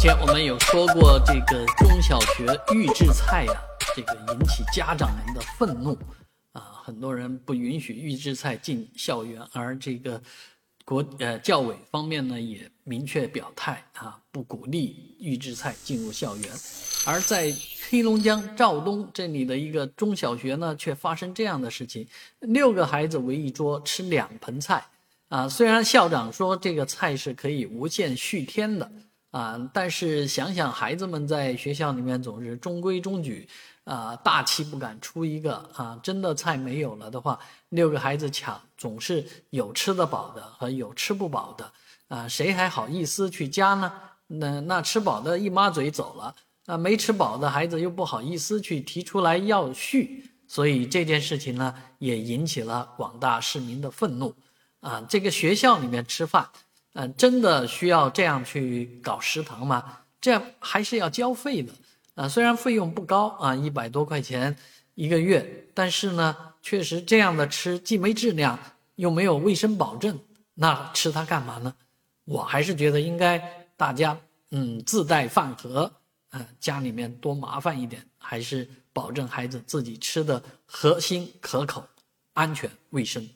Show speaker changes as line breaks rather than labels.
前我们有说过，这个中小学预制菜呀、这个引起家长们的愤怒啊，很多人不允许预制菜进校园，而这个国呃教委方面呢也明确表态啊，不鼓励预制菜进入校园。而在黑龙江肇东这里的一个中小学呢，却发生这样的事情：六个孩子围一桌吃两盆菜啊，虽然校长说这个菜是可以无限续添的。啊！但是想想孩子们在学校里面总是中规中矩，啊，大气不敢出一个啊！真的菜没有了的话，六个孩子抢，总是有吃得饱的和有吃不饱的啊！谁还好意思去夹呢？那那吃饱的一抹嘴走了，啊，没吃饱的孩子又不好意思去提出来要续，所以这件事情呢，也引起了广大市民的愤怒啊！这个学校里面吃饭。嗯，真的需要这样去搞食堂吗？这样还是要交费的啊。虽然费用不高啊，一百多块钱一个月，但是呢，确实这样的吃既没质量，又没有卫生保证，那吃它干嘛呢？我还是觉得应该大家嗯自带饭盒，嗯，家里面多麻烦一点，还是保证孩子自己吃的核心可口、安全、卫生。